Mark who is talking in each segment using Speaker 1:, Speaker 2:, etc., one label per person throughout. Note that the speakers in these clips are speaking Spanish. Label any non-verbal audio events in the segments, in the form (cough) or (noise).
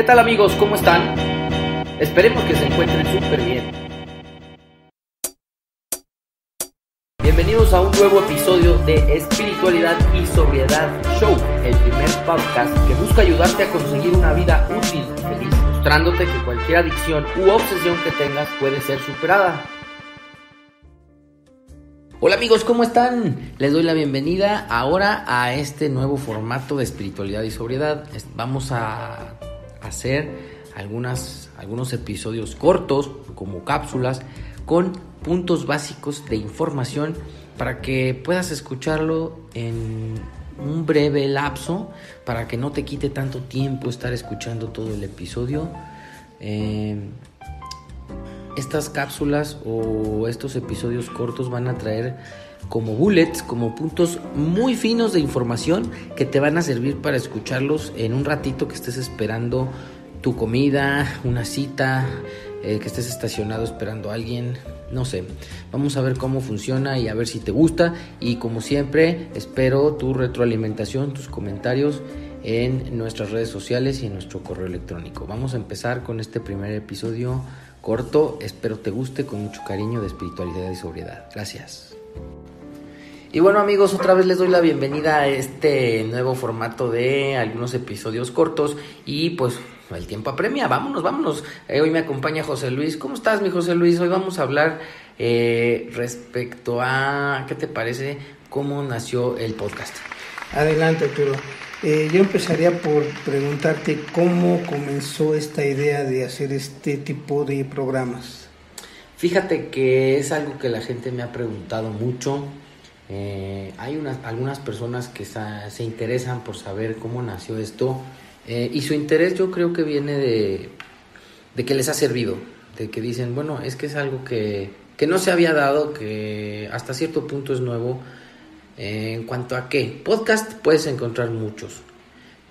Speaker 1: ¿Qué tal amigos? ¿Cómo están? Esperemos que se encuentren súper bien. Bienvenidos a un nuevo episodio de Espiritualidad y Sobriedad Show, el primer podcast que busca ayudarte a conseguir una vida útil y feliz, mostrándote que cualquier adicción u obsesión que tengas puede ser superada. Hola amigos, ¿cómo están? Les doy la bienvenida ahora a este nuevo formato de espiritualidad y sobriedad. Vamos a hacer algunas, algunos episodios cortos, como cápsulas, con puntos básicos de información para que puedas escucharlo en un breve lapso, para que no te quite tanto tiempo estar escuchando todo el episodio. Eh, estas cápsulas o estos episodios cortos van a traer como bullets, como puntos muy finos de información que te van a servir para escucharlos en un ratito que estés esperando tu comida, una cita, eh, que estés estacionado esperando a alguien, no sé. Vamos a ver cómo funciona y a ver si te gusta. Y como siempre, espero tu retroalimentación, tus comentarios en nuestras redes sociales y en nuestro correo electrónico. Vamos a empezar con este primer episodio corto, espero te guste con mucho cariño de espiritualidad y sobriedad. Gracias. Y bueno amigos, otra vez les doy la bienvenida a este nuevo formato de algunos episodios cortos y pues el tiempo apremia, vámonos, vámonos. Eh, hoy me acompaña José Luis. ¿Cómo estás mi José Luis? Hoy vamos a hablar eh, respecto a, ¿qué te parece? ¿Cómo nació el podcast?
Speaker 2: Adelante Arturo. Eh, yo empezaría por preguntarte cómo comenzó esta idea de hacer este tipo de programas.
Speaker 1: Fíjate que es algo que la gente me ha preguntado mucho. Eh, hay unas, algunas personas que se interesan por saber cómo nació esto eh, y su interés yo creo que viene de, de, que les ha servido, de que dicen, bueno, es que es algo que, que no se había dado, que hasta cierto punto es nuevo en cuanto a qué, podcast puedes encontrar muchos,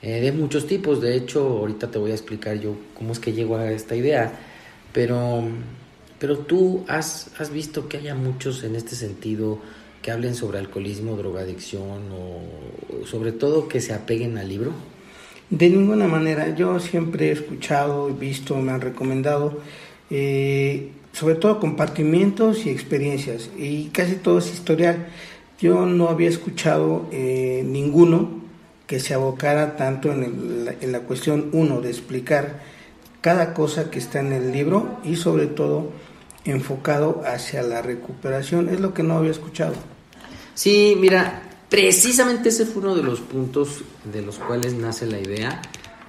Speaker 1: eh, de muchos tipos. De hecho, ahorita te voy a explicar yo cómo es que llego a esta idea. Pero, pero tú has, has visto que haya muchos en este sentido que hablen sobre alcoholismo, drogadicción o sobre todo que se apeguen al libro.
Speaker 2: De ninguna manera. Yo siempre he escuchado, visto, me han recomendado. Eh, sobre todo compartimientos y experiencias y casi todo es historial. Yo no había escuchado eh, ninguno que se abocara tanto en, en la cuestión, uno, de explicar cada cosa que está en el libro y sobre todo enfocado hacia la recuperación. Es lo que no había escuchado.
Speaker 1: Sí, mira, precisamente ese fue uno de los puntos de los cuales nace la idea,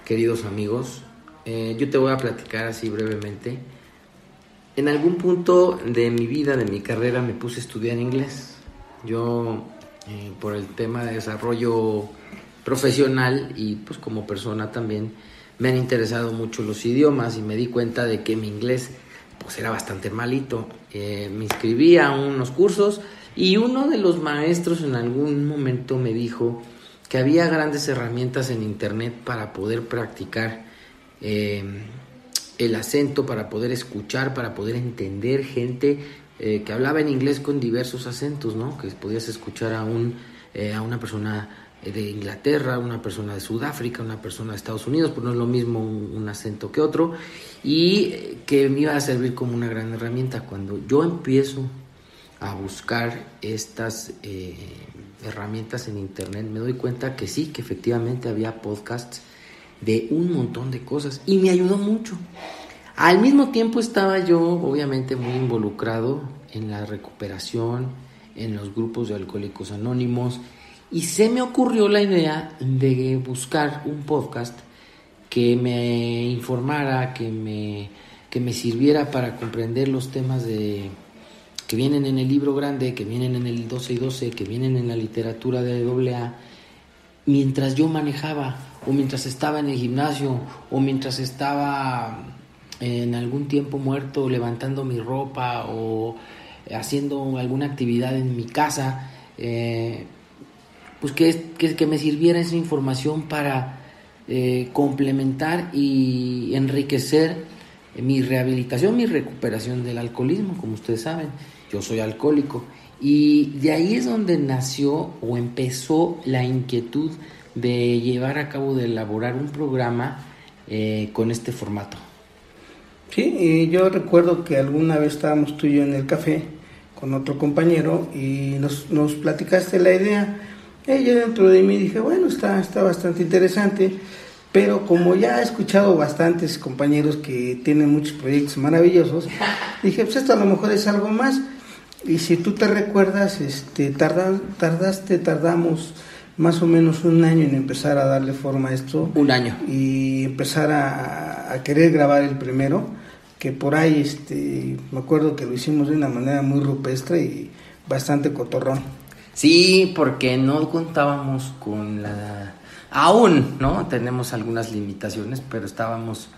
Speaker 1: queridos amigos. Eh, yo te voy a platicar así brevemente. En algún punto de mi vida, de mi carrera, me puse a estudiar inglés. Yo, eh, por el tema de desarrollo profesional y pues como persona también, me han interesado mucho los idiomas y me di cuenta de que mi inglés pues era bastante malito. Eh, me inscribí a unos cursos y uno de los maestros en algún momento me dijo que había grandes herramientas en internet para poder practicar eh, el acento, para poder escuchar, para poder entender gente eh, que hablaba en inglés con diversos acentos, ¿no? Que podías escuchar a, un, a una persona de Inglaterra, una persona de Sudáfrica, una persona de Estados Unidos, pues no es lo mismo un, acento que otro, y que me iba a servir como una gran herramienta. Cuando yo empiezo a buscar estas eh, herramientas en internet, me doy cuenta que sí, que efectivamente había podcasts de un montón de cosas y me ayudó mucho. Al mismo tiempo estaba yo obviamente muy involucrado en la recuperación, en los grupos de alcohólicos anónimos y se me ocurrió la idea de buscar un podcast que me informara, que me, que me sirviera para comprender los temas de, que vienen en el libro grande, que vienen en el 12 y 12, que vienen en la literatura de AA, mientras yo manejaba, o mientras estaba en el gimnasio, o mientras estaba en algún tiempo muerto levantando mi ropa o haciendo alguna actividad en mi casa, eh, pues que, que, me sirviera esa información para eh, complementar y enriquecer mi rehabilitación, mi recuperación del alcoholismo, como ustedes saben, yo soy alcohólico. Y de ahí es donde nació o empezó la inquietud de llevar a cabo, de elaborar un programa eh, con este formato.
Speaker 2: Sí, yo recuerdo que alguna vez estábamos tú y yo en el café con otro compañero y nos platicaste la idea. Y yo dentro de mí dije, bueno, está, está bastante interesante, pero como ya he escuchado bastantes compañeros que tienen muchos proyectos maravillosos, (laughs) dije, pues esto a lo mejor es algo más. Y si tú te recuerdas, este, tardaste, tardamos más o menos un año en empezar a darle forma a esto.
Speaker 1: Un año.
Speaker 2: Y empezar a, a querer grabar el primero, que por ahí, este, me acuerdo que lo hicimos de una manera muy rupestre y bastante cotorrón.
Speaker 1: Sí, porque no contábamos con la... Aún, ¿no? Tenemos algunas limitaciones, pero estábamos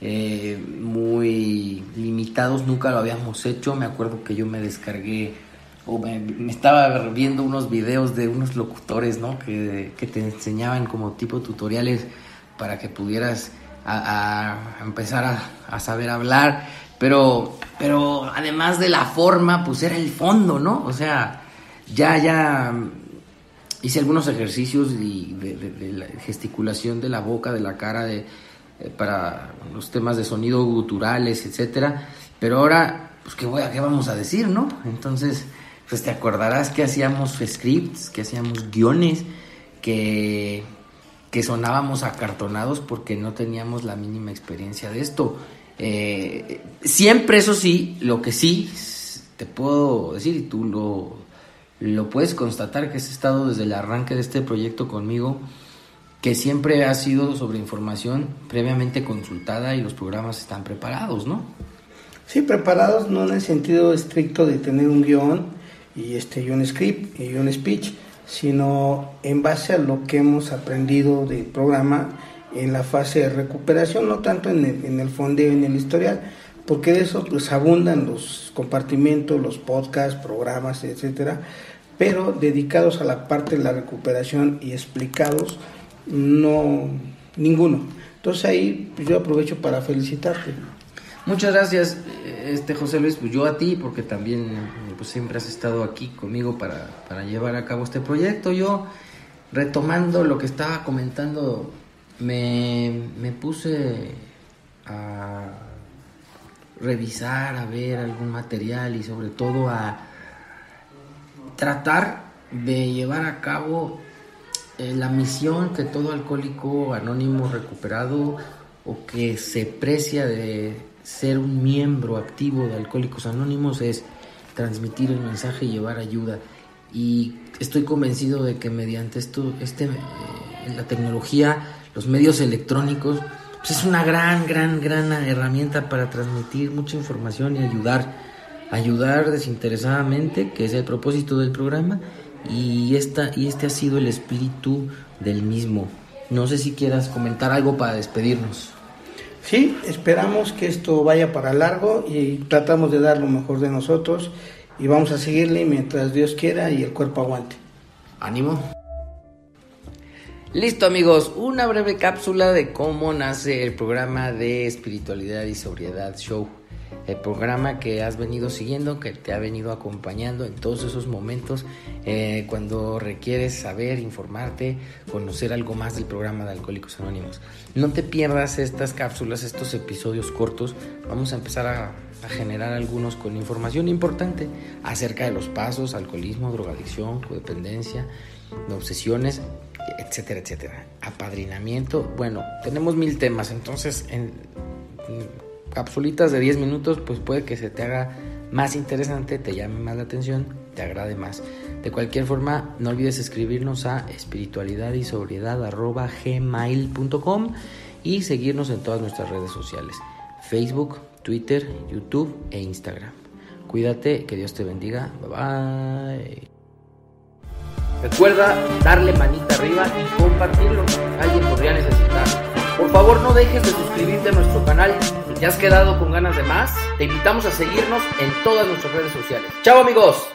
Speaker 1: eh, muy limitados, nunca lo habíamos hecho. Me acuerdo que yo me descargué o me, estaba viendo unos videos de unos locutores, ¿no? Que, te enseñaban como tipo tutoriales para que pudieras a, empezar a, saber hablar. Pero, pero además de la forma, pues era el fondo, ¿no? O sea, ya, ya hice algunos ejercicios de, de la gesticulación de la boca, de la cara, de eh, para los temas de sonido guturales, etcétera. Pero ahora, pues, ¿qué, voy a, ¿qué vamos a decir, no? Entonces, pues te acordarás que hacíamos scripts, que hacíamos guiones, que, que sonábamos acartonados porque no teníamos la mínima experiencia de esto. Eh, siempre, eso sí, lo que sí te puedo decir, y tú lo, lo puedes constatar, que has estado desde el arranque de este proyecto conmigo, que siempre ha sido sobre información previamente consultada y los programas están preparados, ¿no?
Speaker 2: Sí, preparados no en el sentido estricto de tener un guion y, este, un script y un speech, sino en base a lo que hemos aprendido del programa en la fase de recuperación, no tanto en el, en el en el historial, porque de eso pues abundan los compartimentos, los podcasts, programas, etcétera, pero dedicados a la parte de la recuperación y explicados no, ninguno. Entonces ahí pues, yo aprovecho para felicitarte.
Speaker 1: Muchas gracias, este José Luis, pues yo a ti, porque también pues siempre has estado aquí conmigo para, para llevar a cabo este proyecto. Yo, retomando lo que estaba comentando, me, me puse a revisar, a ver algún material y sobre todo a tratar de llevar a cabo eh, la misión que todo alcohólico anónimo recuperado o que se precia de ser un miembro activo de Alcohólicos Anónimos es transmitir el mensaje y llevar ayuda. Y estoy convencido de que mediante esto, este, eh, la tecnología, los medios electrónicos, pues es una gran, gran, gran herramienta para transmitir mucha información y ayudar, ayudar desinteresadamente, que es el propósito del programa, y, esta, y este ha sido el espíritu del mismo. No sé si quieras comentar algo para despedirnos.
Speaker 2: Sí, esperamos que esto vaya para largo y tratamos de dar lo mejor de nosotros y vamos a seguirle mientras Dios quiera y el cuerpo aguante.
Speaker 1: Ánimo. Listo amigos, una breve cápsula de cómo nace el programa de espiritualidad y sobriedad show el programa que has venido siguiendo, que te ha venido acompañando en todos esos momentos eh, cuando requieres saber, informarte, conocer algo más del programa de Alcohólicos Anónimos. No te pierdas estas cápsulas, estos episodios cortos. Vamos a empezar a, a generar algunos con información importante acerca de los pasos, alcoholismo, drogadicción, codependencia, obsesiones, etcétera, etcétera. Apadrinamiento, bueno, tenemos mil temas, entonces en capsulitas de 10 minutos, pues puede que se te haga más interesante, te llame más la atención, te agrade más. De cualquier forma, no olvides escribirnos a espiritualidad y gmail.com y seguirnos en todas nuestras redes sociales, Facebook, Twitter, YouTube e Instagram. Cuídate, que Dios te bendiga. Bye bye. Recuerda darle manita arriba y compartirlo. Alguien podría necesitar. Por favor, no dejes de suscribirte a nuestro canal ¿Te has quedado con ganas de más? Te invitamos a seguirnos en todas nuestras redes sociales. ¡Chao amigos!